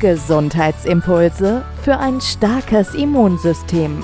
Gesundheitsimpulse für ein starkes Immunsystem.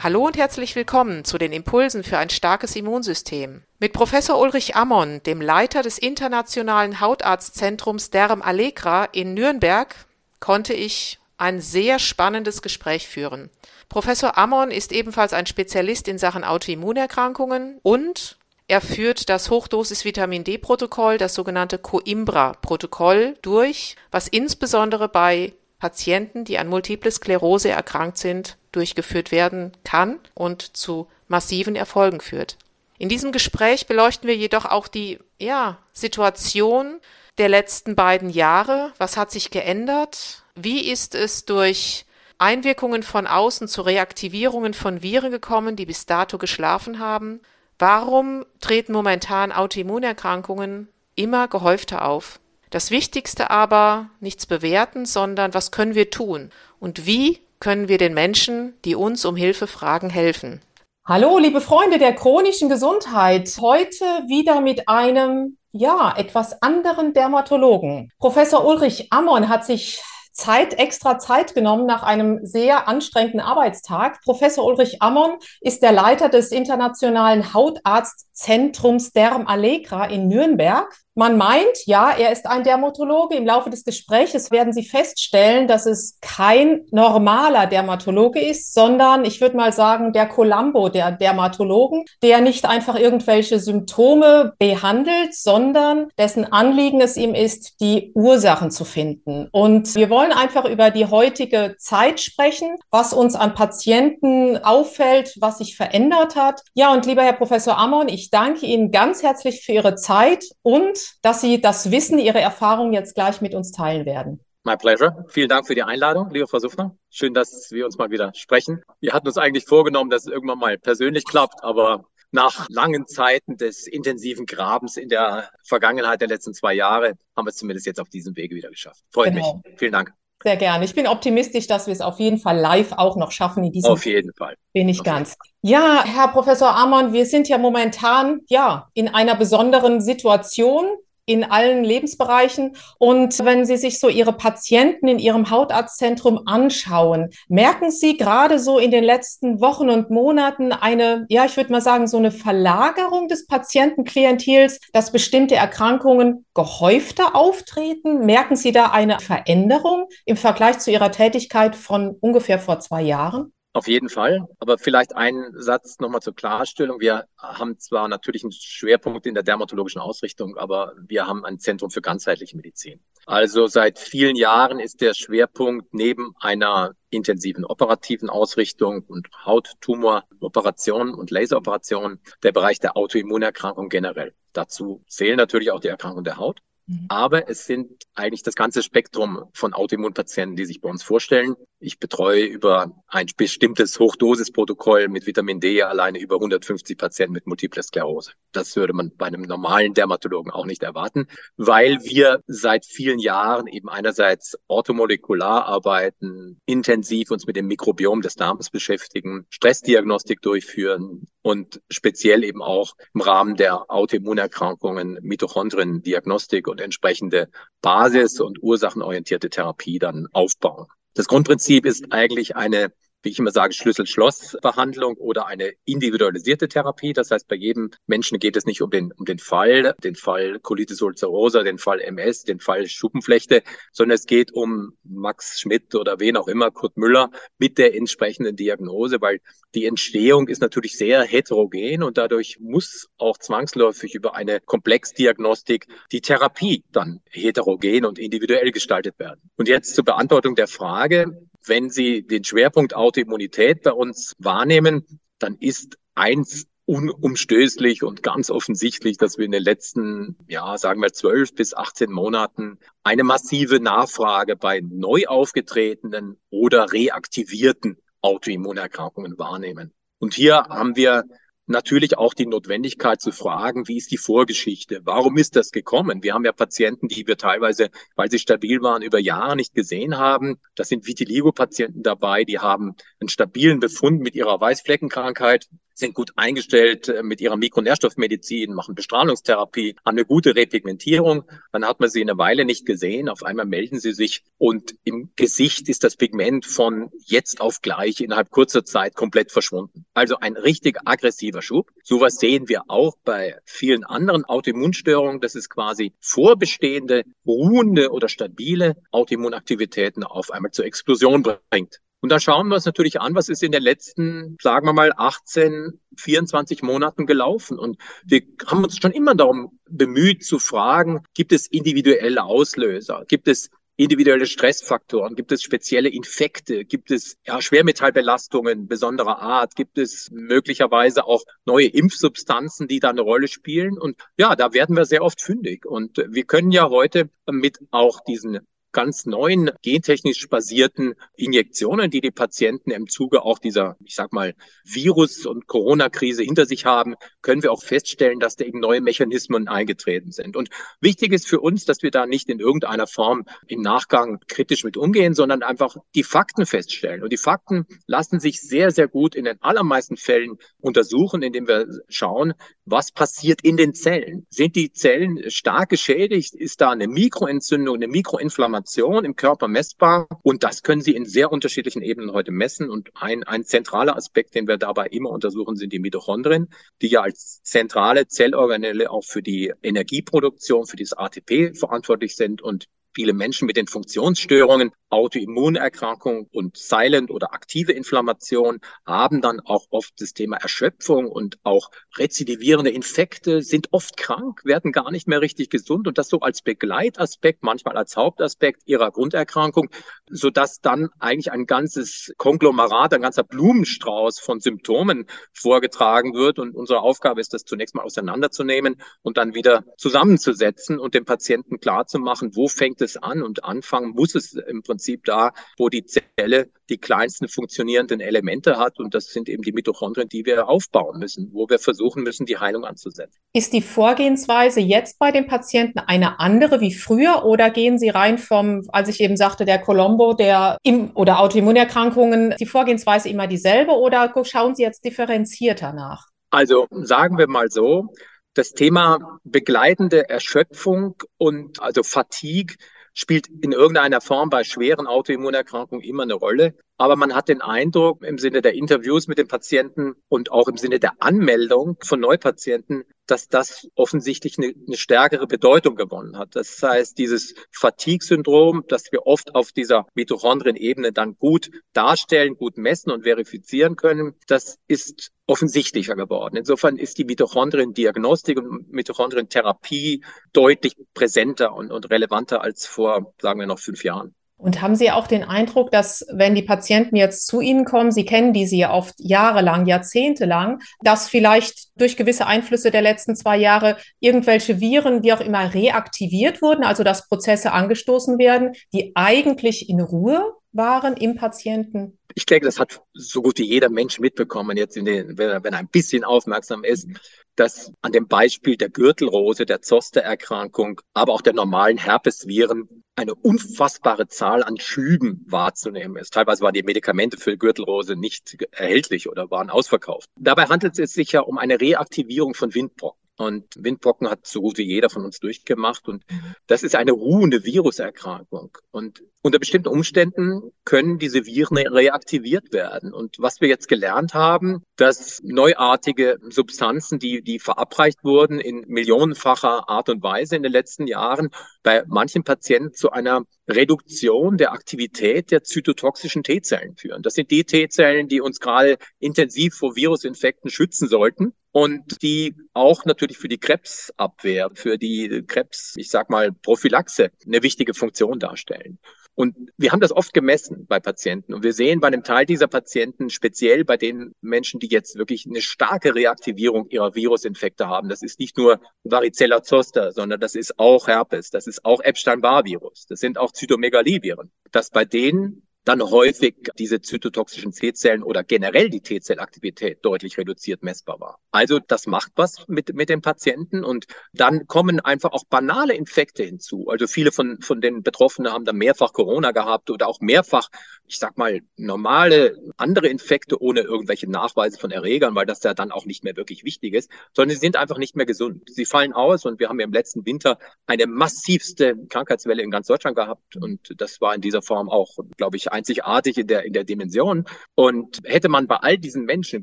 Hallo und herzlich willkommen zu den Impulsen für ein starkes Immunsystem. Mit Professor Ulrich Ammon, dem Leiter des internationalen Hautarztzentrums Derm Allegra in Nürnberg, konnte ich ein sehr spannendes Gespräch führen. Professor Ammon ist ebenfalls ein Spezialist in Sachen Autoimmunerkrankungen und er führt das Hochdosis-Vitamin D-Protokoll, das sogenannte Coimbra-Protokoll, durch, was insbesondere bei Patienten, die an Multiple Sklerose erkrankt sind, durchgeführt werden kann und zu massiven Erfolgen führt. In diesem Gespräch beleuchten wir jedoch auch die ja, Situation der letzten beiden Jahre. Was hat sich geändert? Wie ist es durch Einwirkungen von außen zu Reaktivierungen von Viren gekommen, die bis dato geschlafen haben? Warum treten momentan Autoimmunerkrankungen immer gehäufter auf? Das Wichtigste aber, nichts bewerten, sondern was können wir tun? Und wie können wir den Menschen, die uns um Hilfe fragen, helfen? Hallo, liebe Freunde der chronischen Gesundheit. Heute wieder mit einem, ja, etwas anderen Dermatologen. Professor Ulrich Ammon hat sich Zeit, extra Zeit genommen nach einem sehr anstrengenden Arbeitstag. Professor Ulrich Ammon ist der Leiter des Internationalen Hautarztzentrums Derm Allegra in Nürnberg. Man meint, ja, er ist ein Dermatologe. Im Laufe des Gespräches werden Sie feststellen, dass es kein normaler Dermatologe ist, sondern ich würde mal sagen, der Columbo der Dermatologen, der nicht einfach irgendwelche Symptome behandelt, sondern dessen Anliegen es ihm ist, die Ursachen zu finden. Und wir wollen einfach über die heutige Zeit sprechen, was uns an Patienten auffällt, was sich verändert hat. Ja, und lieber Herr Professor Ammon, ich danke Ihnen ganz herzlich für Ihre Zeit und dass Sie das Wissen, Ihre Erfahrungen jetzt gleich mit uns teilen werden. My pleasure. Vielen Dank für die Einladung, liebe Frau Suffner. Schön, dass wir uns mal wieder sprechen. Wir hatten uns eigentlich vorgenommen, dass es irgendwann mal persönlich klappt, aber nach langen Zeiten des intensiven Grabens in der Vergangenheit der letzten zwei Jahre haben wir es zumindest jetzt auf diesem Wege wieder geschafft. Freut genau. mich. Vielen Dank. Sehr gerne. Ich bin optimistisch, dass wir es auf jeden Fall live auch noch schaffen in diesem. Auf jeden Fall. Bin ich auf ganz. Ja, Herr Professor Amon, wir sind ja momentan ja in einer besonderen Situation in allen Lebensbereichen. Und wenn Sie sich so Ihre Patienten in Ihrem Hautarztzentrum anschauen, merken Sie gerade so in den letzten Wochen und Monaten eine, ja, ich würde mal sagen, so eine Verlagerung des Patientenklientels, dass bestimmte Erkrankungen gehäufter auftreten? Merken Sie da eine Veränderung im Vergleich zu Ihrer Tätigkeit von ungefähr vor zwei Jahren? Auf jeden Fall. Aber vielleicht ein Satz nochmal zur Klarstellung. Wir haben zwar natürlich einen Schwerpunkt in der dermatologischen Ausrichtung, aber wir haben ein Zentrum für ganzheitliche Medizin. Also seit vielen Jahren ist der Schwerpunkt neben einer intensiven operativen Ausrichtung und Hauttumoroperationen und Laseroperationen der Bereich der Autoimmunerkrankung generell. Dazu zählen natürlich auch die Erkrankungen der Haut. Mhm. Aber es sind eigentlich das ganze Spektrum von Autoimmunpatienten, die sich bei uns vorstellen. Ich betreue über ein bestimmtes Hochdosisprotokoll mit Vitamin D alleine über 150 Patienten mit Multiple Sklerose. Das würde man bei einem normalen Dermatologen auch nicht erwarten, weil wir seit vielen Jahren eben einerseits orthomolekular arbeiten, intensiv uns mit dem Mikrobiom des Darms beschäftigen, Stressdiagnostik durchführen und speziell eben auch im Rahmen der Autoimmunerkrankungen Mitochondriendiagnostik und entsprechende Basis- und ursachenorientierte Therapie dann aufbauen. Das Grundprinzip ist eigentlich eine wie ich immer sage, Schlüssel-Schloss-Behandlung oder eine individualisierte Therapie. Das heißt, bei jedem Menschen geht es nicht um den, um den Fall, den Fall Colitis ulcerosa, den Fall MS, den Fall Schuppenflechte, sondern es geht um Max Schmidt oder wen auch immer, Kurt Müller mit der entsprechenden Diagnose, weil die Entstehung ist natürlich sehr heterogen und dadurch muss auch zwangsläufig über eine Komplexdiagnostik die Therapie dann heterogen und individuell gestaltet werden. Und jetzt zur Beantwortung der Frage, wenn Sie den Schwerpunkt Autoimmunität bei uns wahrnehmen, dann ist eins unumstößlich und ganz offensichtlich, dass wir in den letzten, ja, sagen wir zwölf bis 18 Monaten eine massive Nachfrage bei neu aufgetretenen oder reaktivierten Autoimmunerkrankungen wahrnehmen. Und hier haben wir natürlich auch die Notwendigkeit zu fragen, wie ist die Vorgeschichte? Warum ist das gekommen? Wir haben ja Patienten, die wir teilweise, weil sie stabil waren, über Jahre nicht gesehen haben. Das sind Vitiligo-Patienten dabei, die haben einen stabilen Befund mit ihrer Weißfleckenkrankheit, sind gut eingestellt äh, mit ihrer Mikronährstoffmedizin, machen Bestrahlungstherapie, haben eine gute Repigmentierung. Dann hat man sie eine Weile nicht gesehen. Auf einmal melden sie sich und im Gesicht ist das Pigment von jetzt auf gleich innerhalb kurzer Zeit komplett verschwunden. Also ein richtig aggressiver Schub. Sowas sehen wir auch bei vielen anderen Autoimmunstörungen. Das ist quasi vorbestehende, ruhende oder stabile Autoimmunaktivitäten auf einmal zur Explosion bringt. Und da schauen wir uns natürlich an, was ist in den letzten, sagen wir mal, 18, 24 Monaten gelaufen. Und wir haben uns schon immer darum bemüht zu fragen, gibt es individuelle Auslöser? Gibt es individuelle Stressfaktoren? Gibt es spezielle Infekte? Gibt es ja, Schwermetallbelastungen besonderer Art? Gibt es möglicherweise auch neue Impfsubstanzen, die da eine Rolle spielen? Und ja, da werden wir sehr oft fündig. Und wir können ja heute mit auch diesen ganz neuen gentechnisch basierten Injektionen, die die Patienten im Zuge auch dieser, ich sag mal, Virus- und Corona-Krise hinter sich haben, können wir auch feststellen, dass da eben neue Mechanismen eingetreten sind. Und wichtig ist für uns, dass wir da nicht in irgendeiner Form im Nachgang kritisch mit umgehen, sondern einfach die Fakten feststellen. Und die Fakten lassen sich sehr, sehr gut in den allermeisten Fällen untersuchen, indem wir schauen, was passiert in den Zellen. Sind die Zellen stark geschädigt? Ist da eine Mikroentzündung, eine Mikroinflammation? Information im Körper messbar und das können Sie in sehr unterschiedlichen Ebenen heute messen. Und ein, ein zentraler Aspekt, den wir dabei immer untersuchen, sind die Mitochondrien, die ja als zentrale Zellorganelle auch für die Energieproduktion, für dieses ATP verantwortlich sind und viele Menschen mit den Funktionsstörungen, Autoimmunerkrankungen und silent oder aktive Inflammation haben dann auch oft das Thema Erschöpfung und auch rezidivierende Infekte, sind oft krank, werden gar nicht mehr richtig gesund und das so als Begleitaspekt, manchmal als Hauptaspekt ihrer Grunderkrankung, so dass dann eigentlich ein ganzes Konglomerat, ein ganzer Blumenstrauß von Symptomen vorgetragen wird und unsere Aufgabe ist, das zunächst mal auseinanderzunehmen und dann wieder zusammenzusetzen und dem Patienten klarzumachen, wo fängt es es an und anfangen muss es im Prinzip da, wo die Zelle die kleinsten funktionierenden Elemente hat. Und das sind eben die Mitochondrien, die wir aufbauen müssen, wo wir versuchen müssen, die Heilung anzusetzen. Ist die Vorgehensweise jetzt bei den Patienten eine andere wie früher oder gehen Sie rein vom, als ich eben sagte, der Colombo, der im oder Autoimmunerkrankungen, die Vorgehensweise immer dieselbe oder schauen Sie jetzt differenzierter nach? Also sagen wir mal so, das Thema begleitende Erschöpfung und also Fatigue spielt in irgendeiner Form bei schweren Autoimmunerkrankungen immer eine Rolle. Aber man hat den Eindruck im Sinne der Interviews mit den Patienten und auch im Sinne der Anmeldung von Neupatienten, dass das offensichtlich eine, eine stärkere Bedeutung gewonnen hat. Das heißt, dieses Fatigue-Syndrom, das wir oft auf dieser Mitochondrien-Ebene dann gut darstellen, gut messen und verifizieren können, das ist offensichtlicher geworden. Insofern ist die Mitochondrien-Diagnostik und Mitochondrien-Therapie deutlich präsenter und, und relevanter als vor, sagen wir noch, fünf Jahren. Und haben Sie auch den Eindruck, dass wenn die Patienten jetzt zu Ihnen kommen, Sie kennen diese ja oft jahrelang, jahrzehntelang, dass vielleicht durch gewisse Einflüsse der letzten zwei Jahre irgendwelche Viren, wie auch immer, reaktiviert wurden, also dass Prozesse angestoßen werden, die eigentlich in Ruhe waren im Patienten? Ich denke, das hat so gut wie jeder Mensch mitbekommen, jetzt den, wenn, er, wenn er ein bisschen aufmerksam ist, dass an dem Beispiel der Gürtelrose, der Zostererkrankung, aber auch der normalen Herpesviren eine unfassbare Zahl an Schüben wahrzunehmen ist. Teilweise waren die Medikamente für Gürtelrose nicht erhältlich oder waren ausverkauft. Dabei handelt es sich ja um eine Reaktivierung von Windpocken. Und Windpocken hat so gut wie jeder von uns durchgemacht. Und das ist eine ruhende Viruserkrankung. Und unter bestimmten Umständen können diese Viren reaktiviert werden. Und was wir jetzt gelernt haben, dass neuartige Substanzen, die, die verabreicht wurden in millionenfacher Art und Weise in den letzten Jahren, bei manchen Patienten zu einer Reduktion der Aktivität der zytotoxischen T-Zellen führen. Das sind die T-Zellen, die uns gerade intensiv vor Virusinfekten schützen sollten und die auch natürlich für die Krebsabwehr, für die Krebs, ich sag mal, Prophylaxe eine wichtige Funktion darstellen. Und wir haben das oft gemessen bei Patienten. Und wir sehen bei einem Teil dieser Patienten, speziell bei den Menschen, die jetzt wirklich eine starke Reaktivierung ihrer Virusinfekte haben. Das ist nicht nur Varicella zoster, sondern das ist auch Herpes, das ist auch Epstein-Barr-Virus, das sind auch Zytomegalie-Viren. Dass bei denen dann häufig diese zytotoxischen T-Zellen oder generell die T-Zellaktivität deutlich reduziert messbar war. Also das macht was mit, mit dem Patienten und dann kommen einfach auch banale Infekte hinzu. Also viele von, von den Betroffenen haben dann mehrfach Corona gehabt oder auch mehrfach, ich sag mal, normale andere Infekte ohne irgendwelche Nachweise von Erregern, weil das ja dann auch nicht mehr wirklich wichtig ist, sondern sie sind einfach nicht mehr gesund. Sie fallen aus und wir haben ja im letzten Winter eine massivste Krankheitswelle in ganz Deutschland gehabt und das war in dieser Form auch, glaube ich, einzigartig in der, in der Dimension. Und hätte man bei all diesen Menschen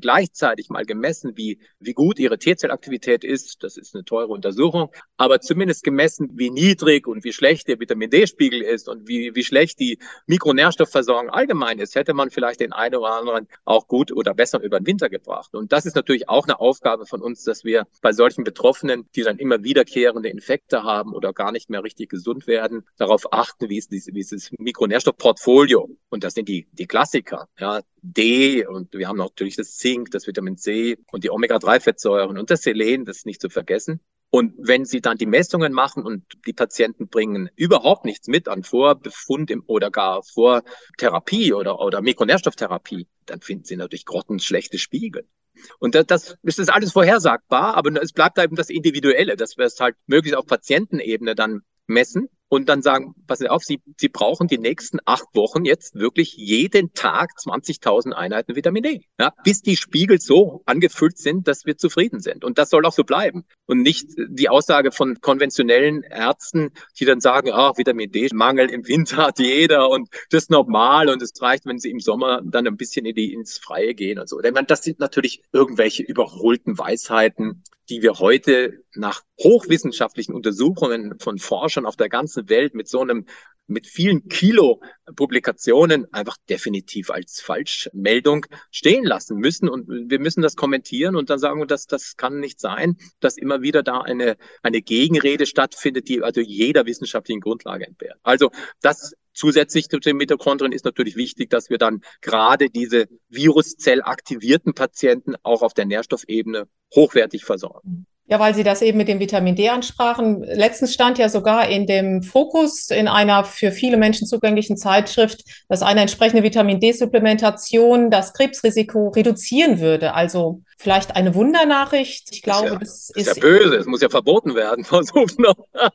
gleichzeitig mal gemessen, wie, wie gut ihre T-Zellaktivität ist, das ist eine teure Untersuchung, aber zumindest gemessen, wie niedrig und wie schlecht der Vitamin D-Spiegel ist und wie, wie schlecht die Mikronährstoffversorgung allgemein ist, hätte man vielleicht den einen oder anderen auch gut oder besser über den Winter gebracht. Und das ist natürlich auch eine Aufgabe von uns, dass wir bei solchen Betroffenen, die dann immer wiederkehrende Infekte haben oder gar nicht mehr richtig gesund werden, darauf achten, wie ist dieses Mikronährstoffportfolio und das sind die, die Klassiker, ja, D und wir haben natürlich das Zink, das Vitamin C und die Omega-3-Fettsäuren und das Selen, das ist nicht zu vergessen. Und wenn Sie dann die Messungen machen und die Patienten bringen überhaupt nichts mit an Vorbefund im, oder gar vor Therapie oder, oder Mikronährstofftherapie, dann finden Sie natürlich grottenschlechte Spiegel. Und das, das ist alles vorhersagbar, aber es bleibt eben das Individuelle, dass wir es halt möglichst auf Patientenebene dann messen und dann sagen, passen Sie auf, Sie, Sie brauchen die nächsten acht Wochen jetzt wirklich jeden Tag 20.000 Einheiten Vitamin D, ja, bis die Spiegel so angefüllt sind, dass wir zufrieden sind. Und das soll auch so bleiben. Und nicht die Aussage von konventionellen Ärzten, die dann sagen, ah, Vitamin D-Mangel im Winter hat jeder und das ist normal und es reicht, wenn sie im Sommer dann ein bisschen in die, ins Freie gehen und so. Ich meine, das sind natürlich irgendwelche überholten Weisheiten, die wir heute nach hochwissenschaftlichen Untersuchungen von Forschern auf der ganzen Welt mit so einem, mit vielen Kilo Publikationen einfach definitiv als Falschmeldung stehen lassen müssen. Und wir müssen das kommentieren und dann sagen, dass das kann nicht sein, dass immer wieder da eine, eine Gegenrede stattfindet, die also jeder wissenschaftlichen Grundlage entbehrt. Also das Zusätzlich zu den Mitochondrien ist natürlich wichtig, dass wir dann gerade diese Viruszellaktivierten Patienten auch auf der Nährstoffebene hochwertig versorgen. Ja, weil Sie das eben mit dem Vitamin D ansprachen. Letztens stand ja sogar in dem Fokus in einer für viele Menschen zugänglichen Zeitschrift, dass eine entsprechende Vitamin D-Supplementation das Krebsrisiko reduzieren würde. Also vielleicht eine Wundernachricht. Ich glaube, das ist, ja, das ist ja böse. Es muss ja verboten werden.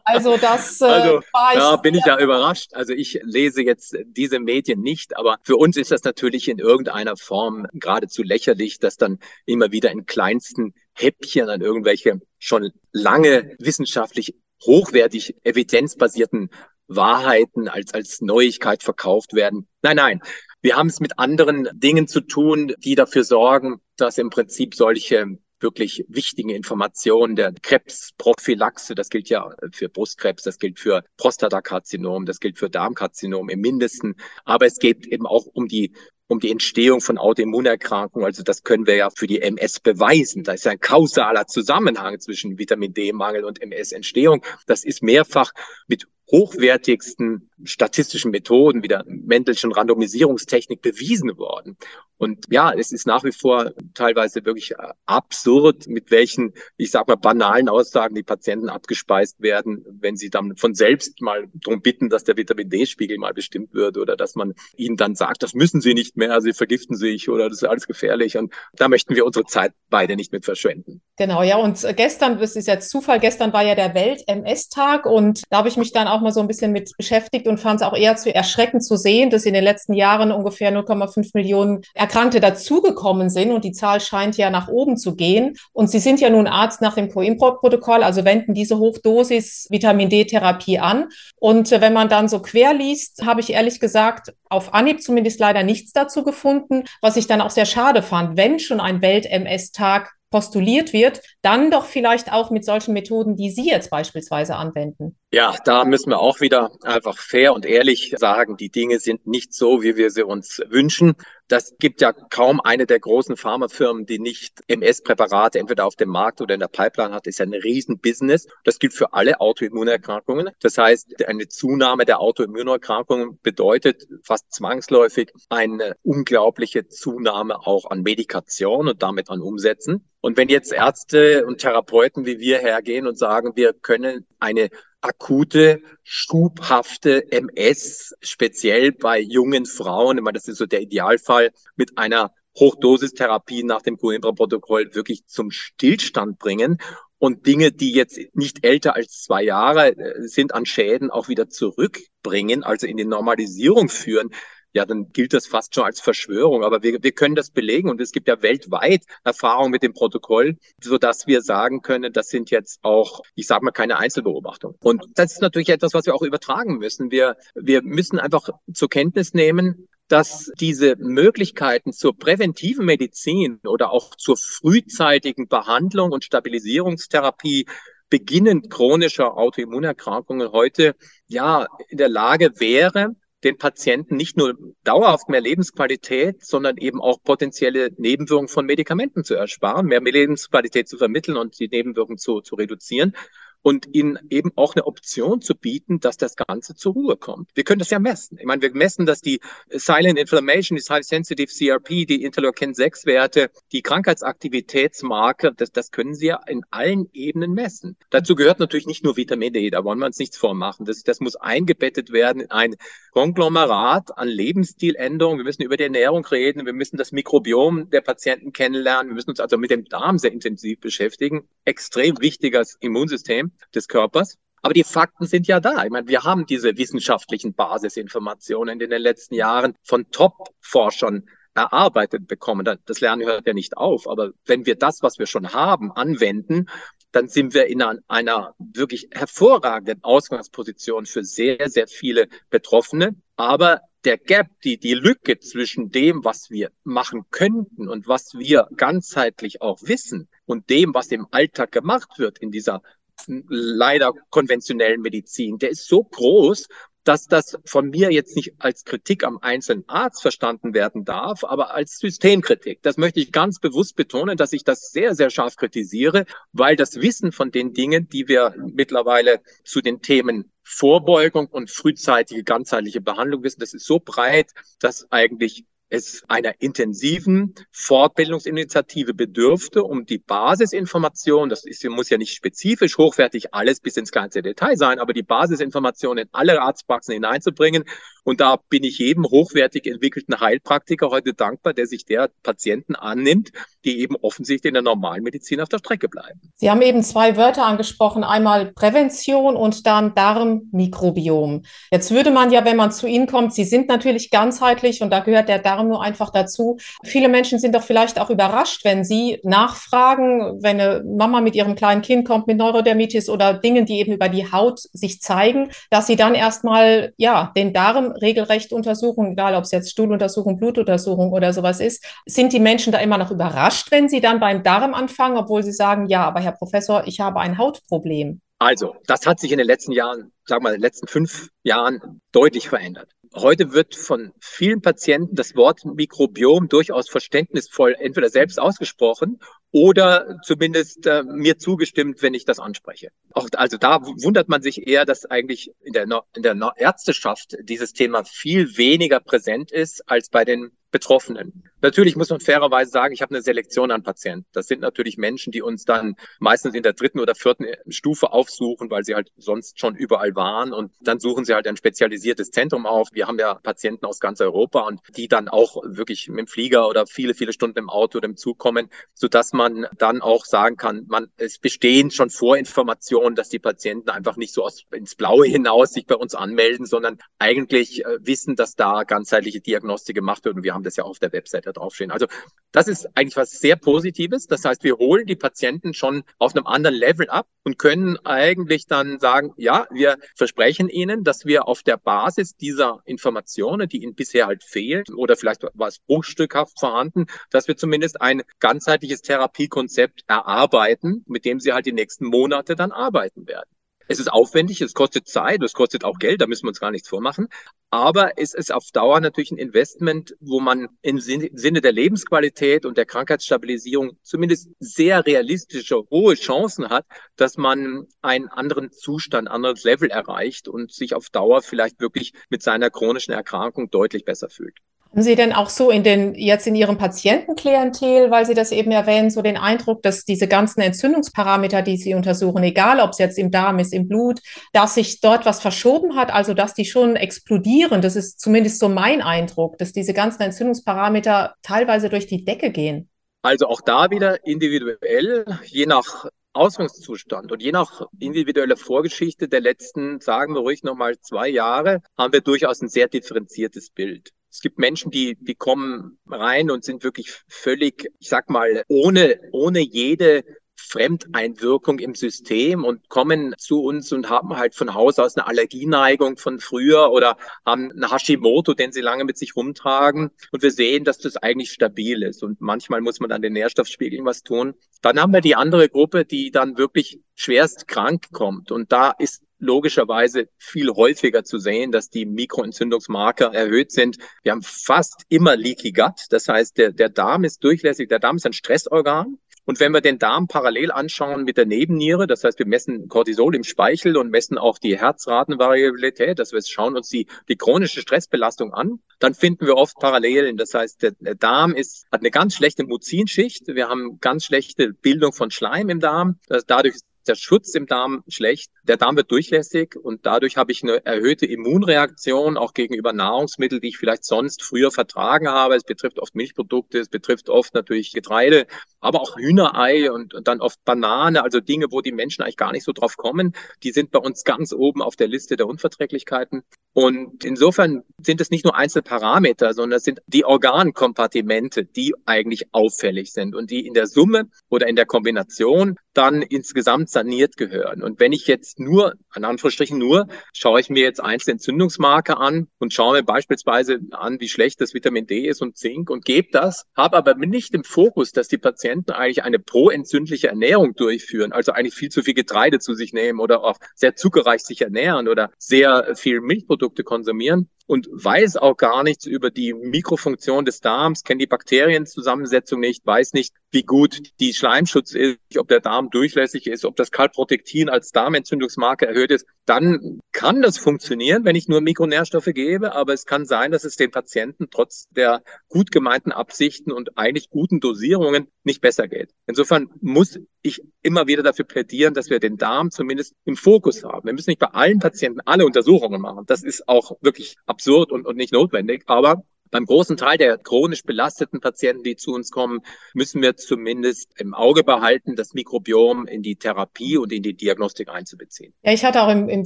Also das äh, also, war ich. Da bin ich ja überrascht. Also ich lese jetzt diese Medien nicht, aber für uns ist das natürlich in irgendeiner Form geradezu lächerlich, dass dann immer wieder in kleinsten Häppchen an irgendwelche schon lange wissenschaftlich hochwertig evidenzbasierten Wahrheiten als, als Neuigkeit verkauft werden. Nein, nein. Wir haben es mit anderen Dingen zu tun, die dafür sorgen, dass im Prinzip solche wirklich wichtigen Informationen der Krebsprophylaxe, das gilt ja für Brustkrebs, das gilt für Prostatakarzinom, das gilt für Darmkarzinom im Mindesten, aber es geht eben auch um die um die Entstehung von Autoimmunerkrankungen. Also das können wir ja für die MS beweisen. Da ist ein kausaler Zusammenhang zwischen Vitamin D-Mangel und MS-Entstehung. Das ist mehrfach mit hochwertigsten statistischen Methoden wie der Mendelschen Randomisierungstechnik bewiesen worden. Und ja, es ist nach wie vor teilweise wirklich absurd, mit welchen, ich sag mal, banalen Aussagen die Patienten abgespeist werden, wenn sie dann von selbst mal darum bitten, dass der Vitamin D-Spiegel mal bestimmt wird oder dass man ihnen dann sagt, das müssen sie nicht mehr, sie vergiften sich oder das ist alles gefährlich. Und da möchten wir unsere Zeit beide nicht mit verschwenden. Genau, ja. Und gestern, das ist jetzt Zufall, gestern war ja der Welt-MS-Tag und da habe ich mich dann auch mal so ein bisschen mit beschäftigt und fand es auch eher zu erschreckend zu sehen, dass in den letzten Jahren ungefähr 0,5 Millionen Erkrankte dazugekommen sind und die Zahl scheint ja nach oben zu gehen. Und Sie sind ja nun Arzt nach dem Coimbra-Protokoll, also wenden diese Hochdosis Vitamin D-Therapie an. Und äh, wenn man dann so quer liest, habe ich ehrlich gesagt auf Anhieb zumindest leider nichts dazu gefunden, was ich dann auch sehr schade fand. Wenn schon ein Welt-MS-Tag postuliert wird, dann doch vielleicht auch mit solchen Methoden, die Sie jetzt beispielsweise anwenden. Ja, da müssen wir auch wieder einfach fair und ehrlich sagen, die Dinge sind nicht so, wie wir sie uns wünschen. Das gibt ja kaum eine der großen Pharmafirmen, die nicht MS-Präparate entweder auf dem Markt oder in der Pipeline hat. Ist ja ein Riesenbusiness. Das gilt für alle Autoimmunerkrankungen. Das heißt, eine Zunahme der Autoimmunerkrankungen bedeutet fast zwangsläufig eine unglaubliche Zunahme auch an Medikation und damit an Umsätzen. Und wenn jetzt Ärzte und Therapeuten wie wir hergehen und sagen, wir können eine akute, schubhafte MS, speziell bei jungen Frauen, ich meine, das ist so der Idealfall, mit einer Hochdosistherapie nach dem Coimbra-Protokoll wirklich zum Stillstand bringen. Und Dinge, die jetzt nicht älter als zwei Jahre äh, sind, an Schäden auch wieder zurückbringen, also in die Normalisierung führen, ja, dann gilt das fast schon als Verschwörung. Aber wir, wir können das belegen und es gibt ja weltweit Erfahrung mit dem Protokoll, so dass wir sagen können, das sind jetzt auch, ich sage mal, keine Einzelbeobachtungen. Und das ist natürlich etwas, was wir auch übertragen müssen. Wir, wir müssen einfach zur Kenntnis nehmen, dass diese Möglichkeiten zur präventiven Medizin oder auch zur frühzeitigen Behandlung und Stabilisierungstherapie beginnend chronischer Autoimmunerkrankungen heute ja in der Lage wäre, den Patienten nicht nur dauerhaft mehr Lebensqualität, sondern eben auch potenzielle Nebenwirkungen von Medikamenten zu ersparen, mehr Lebensqualität zu vermitteln und die Nebenwirkungen zu, zu reduzieren und ihnen eben auch eine Option zu bieten, dass das Ganze zur Ruhe kommt. Wir können das ja messen. Ich meine, wir messen, dass die Silent Inflammation, die High Sensitive CRP, die Interleukin-6-Werte, die Krankheitsaktivitätsmarker, das, das können Sie ja in allen Ebenen messen. Dazu gehört natürlich nicht nur Vitamin D, da wollen wir uns nichts vormachen. Das, das muss eingebettet werden in ein Konglomerat an Lebensstiländerungen. Wir müssen über die Ernährung reden, wir müssen das Mikrobiom der Patienten kennenlernen, wir müssen uns also mit dem Darm sehr intensiv beschäftigen. Extrem wichtiges Immunsystem des Körpers. Aber die Fakten sind ja da. Ich meine, wir haben diese wissenschaftlichen Basisinformationen in den letzten Jahren von Top-Forschern erarbeitet bekommen. Das Lernen hört ja nicht auf. Aber wenn wir das, was wir schon haben, anwenden, dann sind wir in einer wirklich hervorragenden Ausgangsposition für sehr, sehr viele Betroffene. Aber der Gap, die, die Lücke zwischen dem, was wir machen könnten und was wir ganzheitlich auch wissen und dem, was im Alltag gemacht wird in dieser leider konventionellen Medizin, der ist so groß, dass das von mir jetzt nicht als Kritik am einzelnen Arzt verstanden werden darf, aber als Systemkritik. Das möchte ich ganz bewusst betonen, dass ich das sehr, sehr scharf kritisiere, weil das Wissen von den Dingen, die wir mittlerweile zu den Themen Vorbeugung und frühzeitige ganzheitliche Behandlung wissen, das ist so breit, dass eigentlich es einer intensiven Fortbildungsinitiative bedürfte, um die Basisinformation, das ist, muss ja nicht spezifisch hochwertig alles bis ins kleinste Detail sein, aber die Basisinformation in alle Arztpraxen hineinzubringen. Und da bin ich jedem hochwertig entwickelten Heilpraktiker heute dankbar, der sich der Patienten annimmt, die eben offensichtlich in der normalen Medizin auf der Strecke bleiben. Sie haben eben zwei Wörter angesprochen, einmal Prävention und dann Darmmikrobiom. Jetzt würde man ja, wenn man zu Ihnen kommt, Sie sind natürlich ganzheitlich und da gehört der Darm Darm nur einfach dazu. Viele Menschen sind doch vielleicht auch überrascht, wenn sie nachfragen, wenn eine Mama mit ihrem kleinen Kind kommt mit Neurodermitis oder Dingen, die eben über die Haut sich zeigen, dass sie dann erstmal ja den Darm regelrecht untersuchen, egal ob es jetzt Stuhluntersuchung, Blutuntersuchung oder sowas ist. Sind die Menschen da immer noch überrascht, wenn sie dann beim Darm anfangen, obwohl sie sagen, ja, aber Herr Professor, ich habe ein Hautproblem? Also, das hat sich in den letzten Jahren, sagen wir mal, in den letzten fünf Jahren deutlich verändert. Heute wird von vielen Patienten das Wort Mikrobiom durchaus verständnisvoll entweder selbst ausgesprochen oder zumindest äh, mir zugestimmt, wenn ich das anspreche. Auch, also da wundert man sich eher, dass eigentlich in der, in der Ärzteschaft dieses Thema viel weniger präsent ist als bei den Betroffenen. Natürlich muss man fairerweise sagen, ich habe eine Selektion an Patienten. Das sind natürlich Menschen, die uns dann meistens in der dritten oder vierten Stufe aufsuchen, weil sie halt sonst schon überall waren und dann suchen sie halt ein spezialisiertes Zentrum auf. Wir haben ja Patienten aus ganz Europa und die dann auch wirklich mit dem Flieger oder viele, viele Stunden im Auto oder im Zug kommen, sodass man dann auch sagen kann, man, es bestehen schon Vorinformationen, dass die Patienten einfach nicht so aus, ins Blaue hinaus sich bei uns anmelden, sondern eigentlich äh, wissen, dass da ganzheitliche Diagnostik gemacht wird und wir haben das ja auf der Webseite Parameter draufstehen. Also das ist eigentlich was sehr Positives. Das heißt, wir holen die Patienten schon auf einem anderen Level ab und können eigentlich dann sagen, ja, wir versprechen ihnen, dass wir auf der Basis dieser Informationen, die ihnen bisher halt fehlt oder vielleicht war es bruchstückhaft vorhanden, dass wir zumindest ein ganzheitliches Therapiekonzept erarbeiten, mit dem sie halt die nächsten Monate dann arbeiten werden. Es ist aufwendig, es kostet Zeit, es kostet auch Geld, da müssen wir uns gar nichts vormachen. Aber es ist auf Dauer natürlich ein Investment, wo man im Sinne der Lebensqualität und der Krankheitsstabilisierung zumindest sehr realistische, hohe Chancen hat, dass man einen anderen Zustand, anderes Level erreicht und sich auf Dauer vielleicht wirklich mit seiner chronischen Erkrankung deutlich besser fühlt. Haben Sie denn auch so in den, jetzt in Ihrem Patientenklientel, weil Sie das eben erwähnen, so den Eindruck, dass diese ganzen Entzündungsparameter, die Sie untersuchen, egal ob es jetzt im Darm ist, im Blut, dass sich dort was verschoben hat, also dass die schon explodieren? Das ist zumindest so mein Eindruck, dass diese ganzen Entzündungsparameter teilweise durch die Decke gehen. Also auch da wieder individuell, je nach Ausgangszustand und je nach individueller Vorgeschichte der letzten, sagen wir ruhig nochmal zwei Jahre, haben wir durchaus ein sehr differenziertes Bild. Es gibt Menschen, die, die kommen rein und sind wirklich völlig, ich sag mal, ohne, ohne jede Fremdeinwirkung im System und kommen zu uns und haben halt von Haus aus eine Allergieneigung von früher oder haben eine Hashimoto, den sie lange mit sich rumtragen. Und wir sehen, dass das eigentlich stabil ist. Und manchmal muss man an den Nährstoffspiegeln was tun. Dann haben wir die andere Gruppe, die dann wirklich schwerst krank kommt. Und da ist logischerweise viel häufiger zu sehen, dass die Mikroentzündungsmarker erhöht sind. Wir haben fast immer Leaky Gut. Das heißt, der, der Darm ist durchlässig. Der Darm ist ein Stressorgan. Und wenn wir den Darm parallel anschauen mit der Nebenniere, das heißt, wir messen Cortisol im Speichel und messen auch die Herzratenvariabilität, das heißt, schauen uns die, die chronische Stressbelastung an, dann finden wir oft Parallelen. Das heißt, der, der Darm ist, hat eine ganz schlechte Muzinschicht. Wir haben ganz schlechte Bildung von Schleim im Darm. Dadurch ist der Schutz im Darm schlecht. Der Darm wird durchlässig und dadurch habe ich eine erhöhte Immunreaktion auch gegenüber Nahrungsmitteln, die ich vielleicht sonst früher vertragen habe. Es betrifft oft Milchprodukte, es betrifft oft natürlich Getreide, aber auch Hühnerei und, dann oft Banane, also Dinge, wo die Menschen eigentlich gar nicht so drauf kommen. Die sind bei uns ganz oben auf der Liste der Unverträglichkeiten. Und insofern sind es nicht nur Einzelparameter, sondern es sind die Organkompartimente, die eigentlich auffällig sind und die in der Summe oder in der Kombination dann insgesamt saniert gehören. Und wenn ich jetzt nur, an Anführungsstrichen nur, schaue ich mir jetzt einzelne Entzündungsmarker an und schaue mir beispielsweise an, wie schlecht das Vitamin D ist und Zink und gebe das, habe aber nicht im Fokus, dass die Patienten eigentlich eine proentzündliche Ernährung durchführen, also eigentlich viel zu viel Getreide zu sich nehmen oder auch sehr zuckerreich sich ernähren oder sehr viel Milchprodukte konsumieren, und weiß auch gar nichts über die Mikrofunktion des Darms, kennt die Bakterienzusammensetzung nicht, weiß nicht, wie gut die Schleimschutz ist, ob der Darm durchlässig ist, ob das Kalprotektin als Darmentzündungsmarke erhöht ist, dann kann das funktionieren, wenn ich nur Mikronährstoffe gebe, aber es kann sein, dass es den Patienten trotz der gut gemeinten Absichten und eigentlich guten Dosierungen nicht besser geht. Insofern muss ich immer wieder dafür plädieren, dass wir den Darm zumindest im Fokus haben. Wir müssen nicht bei allen Patienten alle Untersuchungen machen. Das ist auch wirklich absurd und, und nicht notwendig. Aber beim großen Teil der chronisch belasteten Patienten, die zu uns kommen, müssen wir zumindest im Auge behalten, das Mikrobiom in die Therapie und in die Diagnostik einzubeziehen. Ja, ich hatte auch im, im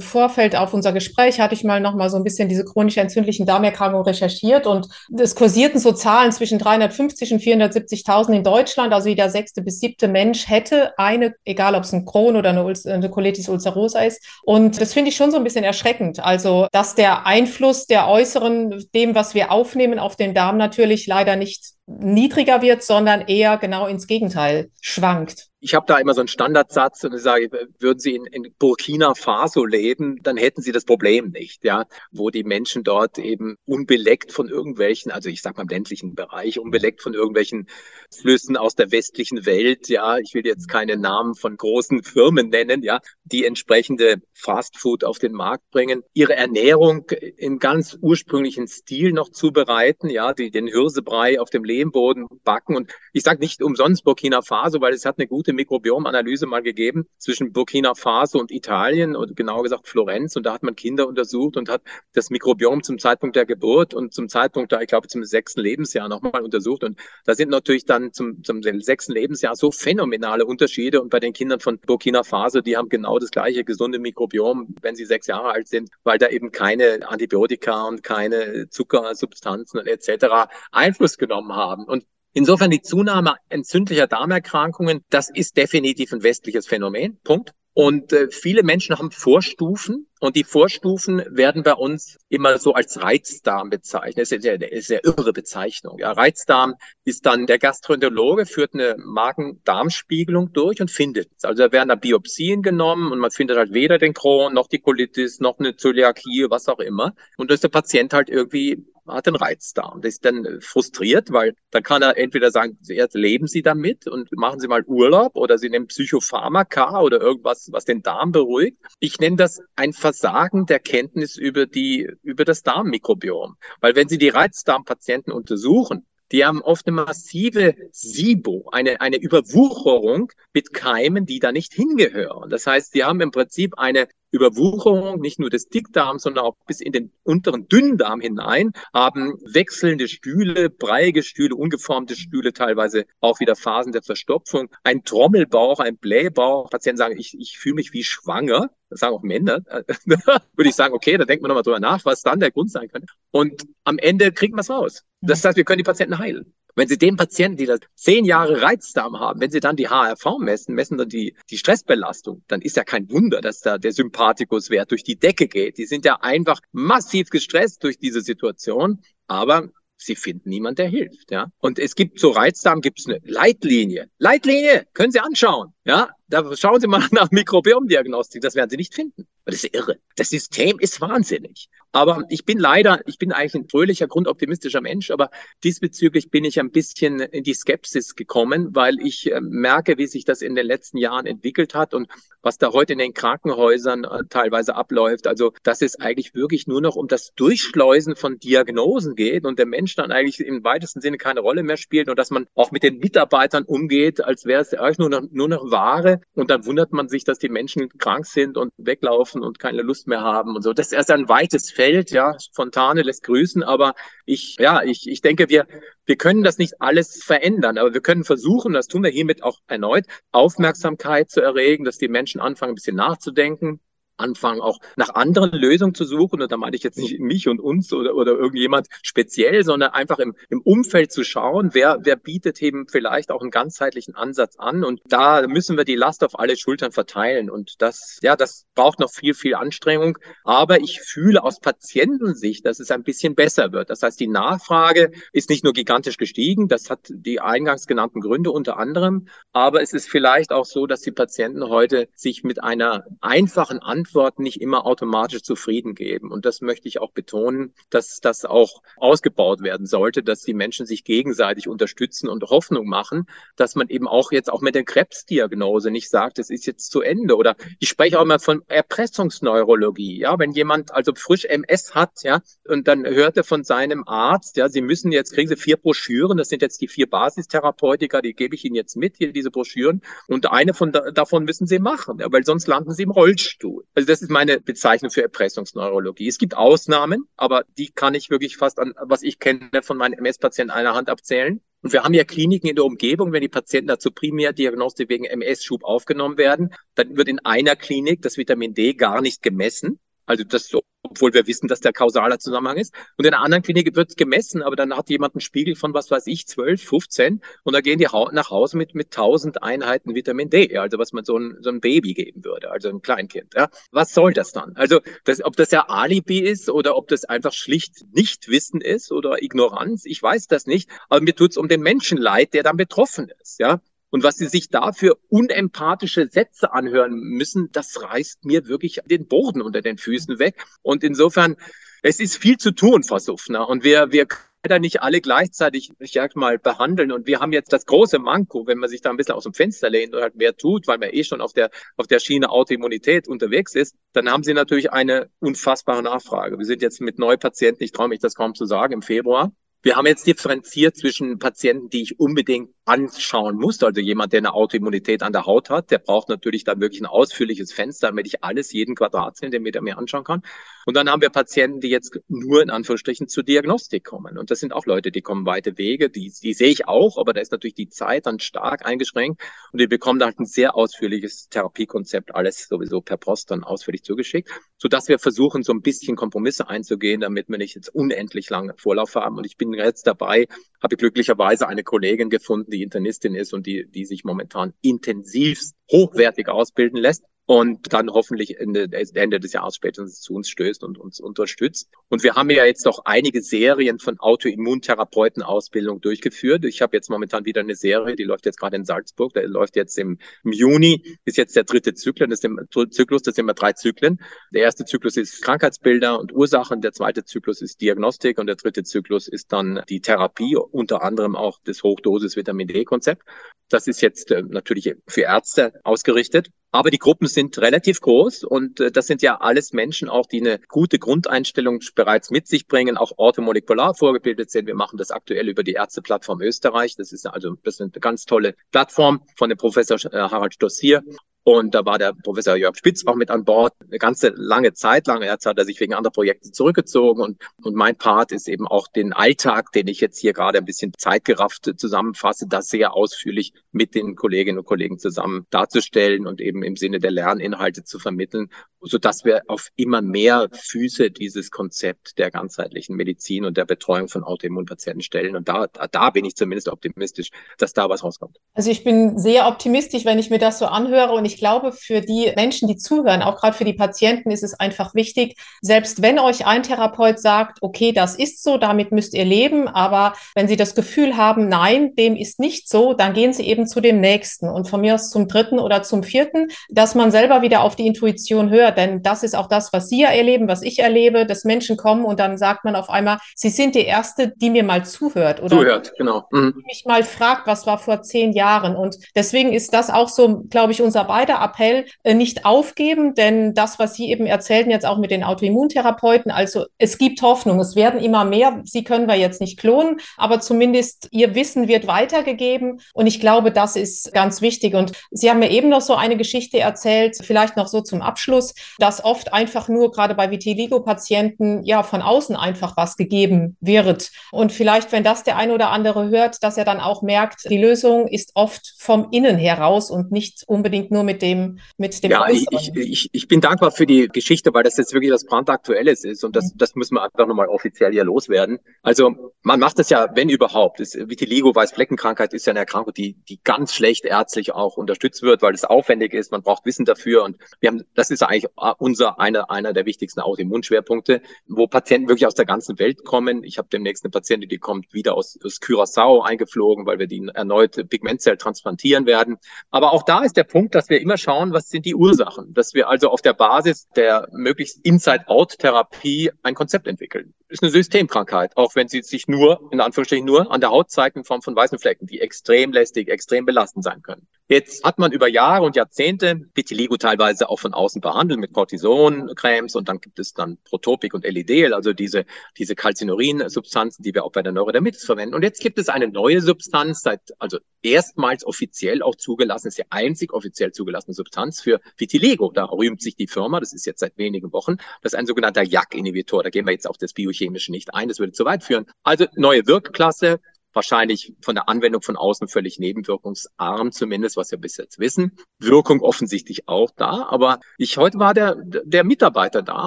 Vorfeld auf unser Gespräch, hatte ich mal noch mal so ein bisschen diese chronisch entzündlichen Darmerkrankungen recherchiert und es kursierten so Zahlen zwischen 350 und 470.000 in Deutschland. Also jeder sechste bis siebte Mensch hätte eine, egal ob es ein Crohn oder eine, eine Colitis ulcerosa ist. Und das finde ich schon so ein bisschen erschreckend. Also, dass der Einfluss der äußeren, dem, was wir aufnehmen, Volumen auf den Darm natürlich leider nicht niedriger wird, sondern eher genau ins Gegenteil schwankt ich habe da immer so einen Standardsatz und ich sage, würden Sie in, in, Burkina Faso leben, dann hätten Sie das Problem nicht, ja, wo die Menschen dort eben unbeleckt von irgendwelchen, also ich sage mal im ländlichen Bereich, unbeleckt von irgendwelchen Flüssen aus der westlichen Welt, ja, ich will jetzt keine Namen von großen Firmen nennen, ja, die entsprechende Fastfood auf den Markt bringen, ihre Ernährung im ganz ursprünglichen Stil noch zubereiten, ja, die den Hirsebrei auf dem Lehmboden backen. Und ich sage nicht umsonst Burkina Faso, weil es hat eine gute Mikrobiomanalyse mal gegeben zwischen Burkina Faso und Italien und genauer gesagt Florenz. Und da hat man Kinder untersucht und hat das Mikrobiom zum Zeitpunkt der Geburt und zum Zeitpunkt da, ich glaube, zum sechsten Lebensjahr nochmal untersucht. Und da sind natürlich dann zum, zum sechsten Lebensjahr so phänomenale Unterschiede. Und bei den Kindern von Burkina Faso, die haben genau das gleiche gesunde Mikrobiom, wenn sie sechs Jahre alt sind, weil da eben keine Antibiotika und keine Zuckersubstanzen etc. Einfluss genommen haben. Und Insofern die Zunahme entzündlicher Darmerkrankungen, das ist definitiv ein westliches Phänomen. Punkt. Und äh, viele Menschen haben Vorstufen und die Vorstufen werden bei uns immer so als Reizdarm bezeichnet. Das ist eine sehr irre Bezeichnung. Ja, Reizdarm ist dann der Gastroenterologe führt eine Magen-Darm-Spiegelung durch und findet es. Also da werden da Biopsien genommen und man findet halt weder den Crohn noch die Colitis noch eine Zöliakie, was auch immer. Und da ist der Patient halt irgendwie hat einen Reizdarm. Das ist dann frustriert, weil dann kann er entweder sagen, zuerst leben Sie damit und machen Sie mal Urlaub oder Sie nehmen Psychopharmaka oder irgendwas, was den Darm beruhigt. Ich nenne das ein Versagen der Kenntnis über die, über das Darmmikrobiom. Weil wenn Sie die Reizdarmpatienten untersuchen, die haben oft eine massive SIBO, eine, eine Überwucherung mit Keimen, die da nicht hingehören. Das heißt, die haben im Prinzip eine Überwucherung nicht nur des Dickdarms, sondern auch bis in den unteren Dünndarm hinein, haben wechselnde Stühle, breiige Stühle, ungeformte Stühle, teilweise auch wieder Phasen der Verstopfung, ein Trommelbauch, ein Blähbauch. Patienten sagen, ich, ich fühle mich wie schwanger. Das sagen auch Männer. Würde ich sagen, okay, da denkt man nochmal drüber nach, was dann der Grund sein könnte. Und am Ende kriegen wir es raus. Das heißt, wir können die Patienten heilen. Wenn Sie den Patienten, die das zehn Jahre Reizdarm haben, wenn Sie dann die HRV messen, messen dann die, die Stressbelastung, dann ist ja kein Wunder, dass da der Sympathikuswert durch die Decke geht. Die sind ja einfach massiv gestresst durch diese Situation. Aber Sie finden niemand, der hilft, ja. Und es gibt so Reizdarm, gibt es eine Leitlinie. Leitlinie, können Sie anschauen, ja. Da schauen Sie mal nach Mikrobiomdiagnostik, das werden Sie nicht finden. Das ist irre. Das System ist wahnsinnig. Aber ich bin leider, ich bin eigentlich ein fröhlicher, grundoptimistischer Mensch, aber diesbezüglich bin ich ein bisschen in die Skepsis gekommen, weil ich äh, merke, wie sich das in den letzten Jahren entwickelt hat und was da heute in den Krankenhäusern äh, teilweise abläuft. Also, dass es eigentlich wirklich nur noch um das Durchschleusen von Diagnosen geht und der Mensch dann eigentlich im weitesten Sinne keine Rolle mehr spielt und dass man auch mit den Mitarbeitern umgeht, als wäre es eigentlich nur noch, nur noch Ware. Und dann wundert man sich, dass die Menschen krank sind und weglaufen und keine Lust mehr haben und so. Das ist erst ein weites Feld ja, Spontane lässt grüßen, aber ich, ja, ich, ich denke, wir, wir können das nicht alles verändern, aber wir können versuchen, das tun wir hiermit auch erneut, Aufmerksamkeit zu erregen, dass die Menschen anfangen, ein bisschen nachzudenken, anfangen, auch nach anderen Lösungen zu suchen. Und da meine ich jetzt nicht mich und uns oder, oder irgendjemand speziell, sondern einfach im, im Umfeld zu schauen, wer, wer bietet eben vielleicht auch einen ganzheitlichen Ansatz an. Und da müssen wir die Last auf alle Schultern verteilen. Und das, ja, das braucht noch viel, viel Anstrengung. Aber ich fühle aus Patientensicht, dass es ein bisschen besser wird. Das heißt, die Nachfrage ist nicht nur gigantisch gestiegen. Das hat die eingangs genannten Gründe unter anderem. Aber es ist vielleicht auch so, dass die Patienten heute sich mit einer einfachen Antwort Antworten nicht immer automatisch zufrieden geben. Und das möchte ich auch betonen, dass das auch ausgebaut werden sollte, dass die Menschen sich gegenseitig unterstützen und Hoffnung machen, dass man eben auch jetzt auch mit der Krebsdiagnose nicht sagt, es ist jetzt zu Ende. Oder ich spreche auch immer von Erpressungsneurologie. Ja, wenn jemand also frisch MS hat, ja, und dann hört er von seinem Arzt, ja, Sie müssen jetzt, kriegen Sie vier Broschüren, das sind jetzt die vier Basistherapeutika, die gebe ich Ihnen jetzt mit, hier diese Broschüren. Und eine von davon müssen Sie machen, ja, weil sonst landen Sie im Rollstuhl. Also das ist meine Bezeichnung für Erpressungsneurologie. Es gibt Ausnahmen, aber die kann ich wirklich fast an, was ich kenne, von meinen MS-Patienten einer Hand abzählen. Und wir haben ja Kliniken in der Umgebung, wenn die Patienten dazu Primärdiagnostik wegen MS-Schub aufgenommen werden, dann wird in einer Klinik das Vitamin D gar nicht gemessen. Also das obwohl wir wissen, dass der kausaler Zusammenhang ist. Und in einer anderen Klinik wird gemessen, aber dann hat jemand einen Spiegel von, was weiß ich, 12, 15 und da gehen die nach Hause mit, mit 1000 Einheiten Vitamin D, also was man so ein, so ein Baby geben würde, also ein Kleinkind. Ja. Was soll das dann? Also das, ob das ja Alibi ist oder ob das einfach schlicht Nichtwissen ist oder Ignoranz, ich weiß das nicht, aber mir tut es um den Menschen leid, der dann betroffen ist. Ja. Und was sie sich da für unempathische Sätze anhören müssen, das reißt mir wirklich den Boden unter den Füßen weg. Und insofern, es ist viel zu tun, Frau Suffner. Und wir, wir können nicht alle gleichzeitig, ich sag mal, behandeln. Und wir haben jetzt das große Manko, wenn man sich da ein bisschen aus dem Fenster lehnt und halt mehr tut, weil man eh schon auf der, auf der Schiene Autoimmunität unterwegs ist, dann haben sie natürlich eine unfassbare Nachfrage. Wir sind jetzt mit Neupatienten, ich traue mich das kaum zu sagen, im Februar. Wir haben jetzt differenziert zwischen Patienten, die ich unbedingt anschauen muss. Also jemand, der eine Autoimmunität an der Haut hat, der braucht natürlich da wirklich ein ausführliches Fenster, damit ich alles, jeden Quadratzentimeter mir anschauen kann. Und dann haben wir Patienten, die jetzt nur in Anführungsstrichen zur Diagnostik kommen. Und das sind auch Leute, die kommen weite Wege, die, die sehe ich auch, aber da ist natürlich die Zeit dann stark eingeschränkt und die bekommen dann halt ein sehr ausführliches Therapiekonzept, alles sowieso per Post dann ausführlich zugeschickt, sodass wir versuchen, so ein bisschen Kompromisse einzugehen, damit wir nicht jetzt unendlich lange Vorlauf haben. Und ich bin jetzt dabei, habe glücklicherweise eine Kollegin gefunden, die Internistin ist und die, die sich momentan intensivst hochwertig ausbilden lässt und dann hoffentlich Ende, des Jahres spätestens zu uns stößt und uns unterstützt. Und wir haben ja jetzt noch einige Serien von Autoimmuntherapeuten-Ausbildung durchgeführt. Ich habe jetzt momentan wieder eine Serie, die läuft jetzt gerade in Salzburg, der läuft jetzt im, Juni, ist jetzt der dritte Zyklus, das sind, Zyklus, das sind immer drei Zyklen. Der erste Zyklus ist Krankheitsbilder und Ursachen, der zweite Zyklus ist Diagnostik und der dritte Zyklus ist dann die Therapie, unter anderem auch das Hochdosis Vitamin D-Konzept. Das ist jetzt äh, natürlich für Ärzte ausgerichtet. Aber die Gruppen sind relativ groß und äh, das sind ja alles Menschen auch, die eine gute Grundeinstellung bereits mit sich bringen, auch orthomolekular vorgebildet sind. Wir machen das aktuell über die Ärzteplattform Österreich. Das ist also das ist eine ganz tolle Plattform von dem Professor äh, Harald Stossier. Und da war der Professor Jörg Spitz auch mit an Bord. Eine ganze lange Zeit lang. Jetzt hat er sich wegen anderer Projekte zurückgezogen. Und, und mein Part ist eben auch den Alltag, den ich jetzt hier gerade ein bisschen zeitgerafft zusammenfasse, das sehr ausführlich mit den Kolleginnen und Kollegen zusammen darzustellen und eben im Sinne der Lerninhalte zu vermitteln, so dass wir auf immer mehr Füße dieses Konzept der ganzheitlichen Medizin und der Betreuung von Autoimmunpatienten stellen. Und da, da bin ich zumindest optimistisch, dass da was rauskommt. Also ich bin sehr optimistisch, wenn ich mir das so anhöre und ich ich glaube, für die Menschen, die zuhören, auch gerade für die Patienten, ist es einfach wichtig, selbst wenn euch ein Therapeut sagt, okay, das ist so, damit müsst ihr leben, aber wenn Sie das Gefühl haben, nein, dem ist nicht so, dann gehen Sie eben zu dem nächsten und von mir aus zum dritten oder zum vierten, dass man selber wieder auf die Intuition hört, denn das ist auch das, was Sie ja erleben, was ich erlebe, dass Menschen kommen und dann sagt man auf einmal, Sie sind die Erste, die mir mal zuhört oder zuhört, genau. Mhm. mich mal fragt, was war vor zehn Jahren und deswegen ist das auch so, glaube ich, unser Beitrag zweiter Appell, äh, nicht aufgeben, denn das, was Sie eben erzählten, jetzt auch mit den Autoimmuntherapeuten, also es gibt Hoffnung, es werden immer mehr. Sie können wir jetzt nicht klonen, aber zumindest Ihr Wissen wird weitergegeben und ich glaube, das ist ganz wichtig. Und Sie haben mir eben noch so eine Geschichte erzählt, vielleicht noch so zum Abschluss, dass oft einfach nur gerade bei Vitiligo-Patienten ja von außen einfach was gegeben wird. Und vielleicht, wenn das der ein oder andere hört, dass er dann auch merkt, die Lösung ist oft vom Innen heraus und nicht unbedingt nur mit mit dem, mit dem Ja, ich, ich, ich bin dankbar für die Geschichte, weil das jetzt wirklich was brandaktuelles ist und das, mhm. das müssen wir einfach nochmal offiziell hier loswerden. Also man macht das ja, wenn überhaupt. Das Vitiligo, Weißfleckenkrankheit ist ja eine Erkrankung, die, die ganz schlecht ärztlich auch unterstützt wird, weil es aufwendig ist. Man braucht Wissen dafür und wir haben, das ist eigentlich unser einer einer der wichtigsten Autoimmunschwerpunkte, wo Patienten wirklich aus der ganzen Welt kommen. Ich habe demnächst eine Patientin, die kommt wieder aus, aus Curaçao eingeflogen, weil wir die erneut Pigmentzell transplantieren werden. Aber auch da ist der Punkt, dass wir immer schauen, was sind die Ursachen, dass wir also auf der Basis der möglichst Inside-Out-Therapie ein Konzept entwickeln. Ist eine Systemkrankheit, auch wenn sie sich nur, in Anführungsstrichen nur, an der Haut zeigt in Form von weißen Flecken, die extrem lästig, extrem belastend sein können. Jetzt hat man über Jahre und Jahrzehnte Vitiligo teilweise auch von außen behandelt mit Cortison-Cremes und dann gibt es dann Protopik und Elidel, also diese, diese Calcinurin-Substanzen, die wir auch bei der Neurodermitis verwenden. Und jetzt gibt es eine neue Substanz, seit, also erstmals offiziell auch zugelassen, ist ja einzig offiziell zugelassen zugelassene Substanz für Vitiligo. Da rühmt sich die Firma, das ist jetzt seit wenigen Wochen, das ist ein sogenannter JAK-Inhibitor. Da gehen wir jetzt auf das Biochemische nicht ein, das würde zu weit führen. Also neue Wirkklasse, wahrscheinlich von der Anwendung von außen völlig nebenwirkungsarm, zumindest was wir bis jetzt wissen. Wirkung offensichtlich auch da, aber ich heute war der der Mitarbeiter da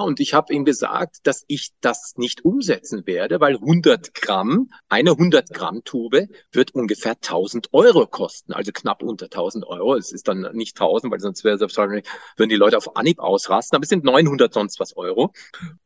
und ich habe ihm gesagt, dass ich das nicht umsetzen werde, weil 100 Gramm, eine 100 Gramm Tube wird ungefähr 1000 Euro kosten, also knapp unter 1000 Euro. Es ist dann nicht 1000, weil sonst wäre selbstverständlich würden die Leute auf Anhieb ausrasten, aber es sind 900 sonst was Euro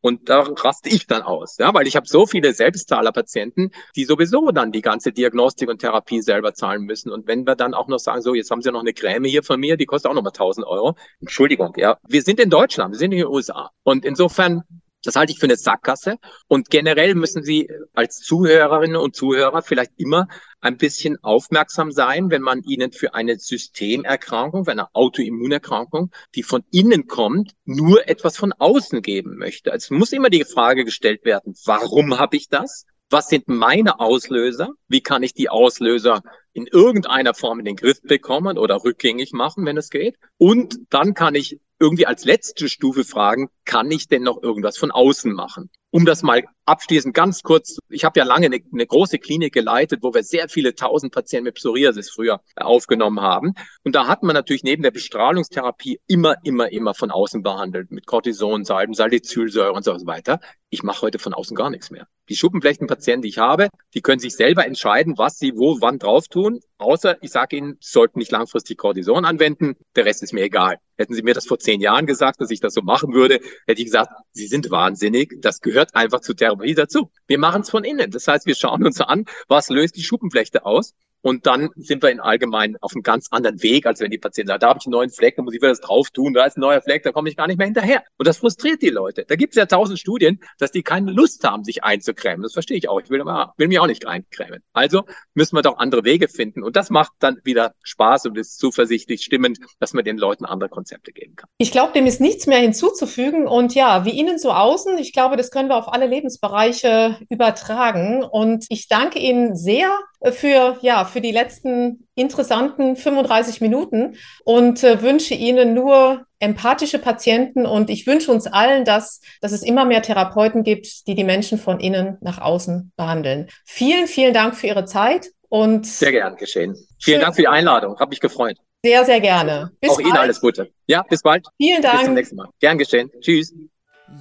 und da raste ich dann aus, ja, weil ich habe so viele Selbstzahlerpatienten, die sowieso dann die Diagnostik und Therapie selber zahlen müssen. Und wenn wir dann auch noch sagen, so, jetzt haben Sie noch eine Creme hier von mir, die kostet auch noch mal 1000 Euro. Entschuldigung, ja. Wir sind in Deutschland, wir sind in den USA. Und insofern das halte ich für eine Sackgasse. Und generell müssen Sie als Zuhörerinnen und Zuhörer vielleicht immer ein bisschen aufmerksam sein, wenn man Ihnen für eine Systemerkrankung, für eine Autoimmunerkrankung, die von innen kommt, nur etwas von außen geben möchte. Es muss immer die Frage gestellt werden, warum habe ich das? Was sind meine Auslöser? Wie kann ich die Auslöser in irgendeiner Form in den Griff bekommen oder rückgängig machen, wenn es geht. Und dann kann ich irgendwie als letzte Stufe fragen, kann ich denn noch irgendwas von außen machen? Um das mal abschließend ganz kurz, ich habe ja lange eine, eine, große Klinik geleitet, wo wir sehr viele tausend Patienten mit Psoriasis früher aufgenommen haben. Und da hat man natürlich neben der Bestrahlungstherapie immer, immer, immer von außen behandelt, mit Cortison, Salben, Salicylsäure und so weiter. Ich mache heute von außen gar nichts mehr. Die Schuppenflechtenpatienten, die ich habe, die können sich selber entscheiden, was sie wo, wann drauf tun. Außer ich sage ihnen, sollten nicht langfristig Cortison anwenden. Der Rest ist mir egal. Hätten Sie mir das vor zehn Jahren gesagt, dass ich das so machen würde, hätte ich gesagt, Sie sind wahnsinnig. Das gehört einfach zu Therapie dazu. Wir machen es von innen. Das heißt, wir schauen uns an, was löst die Schuppenflechte aus und dann sind wir in allgemein auf einem ganz anderen Weg, als wenn die Patienten sagen, da habe ich einen neuen Fleck, da muss ich wieder das drauf tun, da ist ein neuer Fleck, da komme ich gar nicht mehr hinterher. Und das frustriert die Leute. Da gibt es ja tausend Studien, dass die keine Lust haben, sich einzucremen. Das verstehe ich auch. Ich will, immer, will mich auch nicht eincremen. Also müssen wir doch andere Wege finden. Und das macht dann wieder Spaß und ist zuversichtlich stimmend, dass man den Leuten andere Konzepte geben kann. Ich glaube, dem ist nichts mehr hinzuzufügen. Und ja, wie Ihnen so außen, ich glaube, das können wir auf alle Lebensbereiche übertragen. Und ich danke Ihnen sehr für, ja, für die letzten interessanten 35 Minuten und äh, wünsche Ihnen nur empathische Patienten und ich wünsche uns allen, dass, dass es immer mehr Therapeuten gibt, die die Menschen von innen nach außen behandeln. Vielen, vielen Dank für Ihre Zeit und sehr gern geschehen. Vielen Dank für die Einladung, habe mich gefreut. Sehr, sehr gerne. Bis Auch bald. Ihnen alles Gute. Ja, bis bald. Vielen Dank. Bis zum nächsten Mal. Gern geschehen. Tschüss.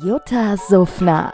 Jutta Suffner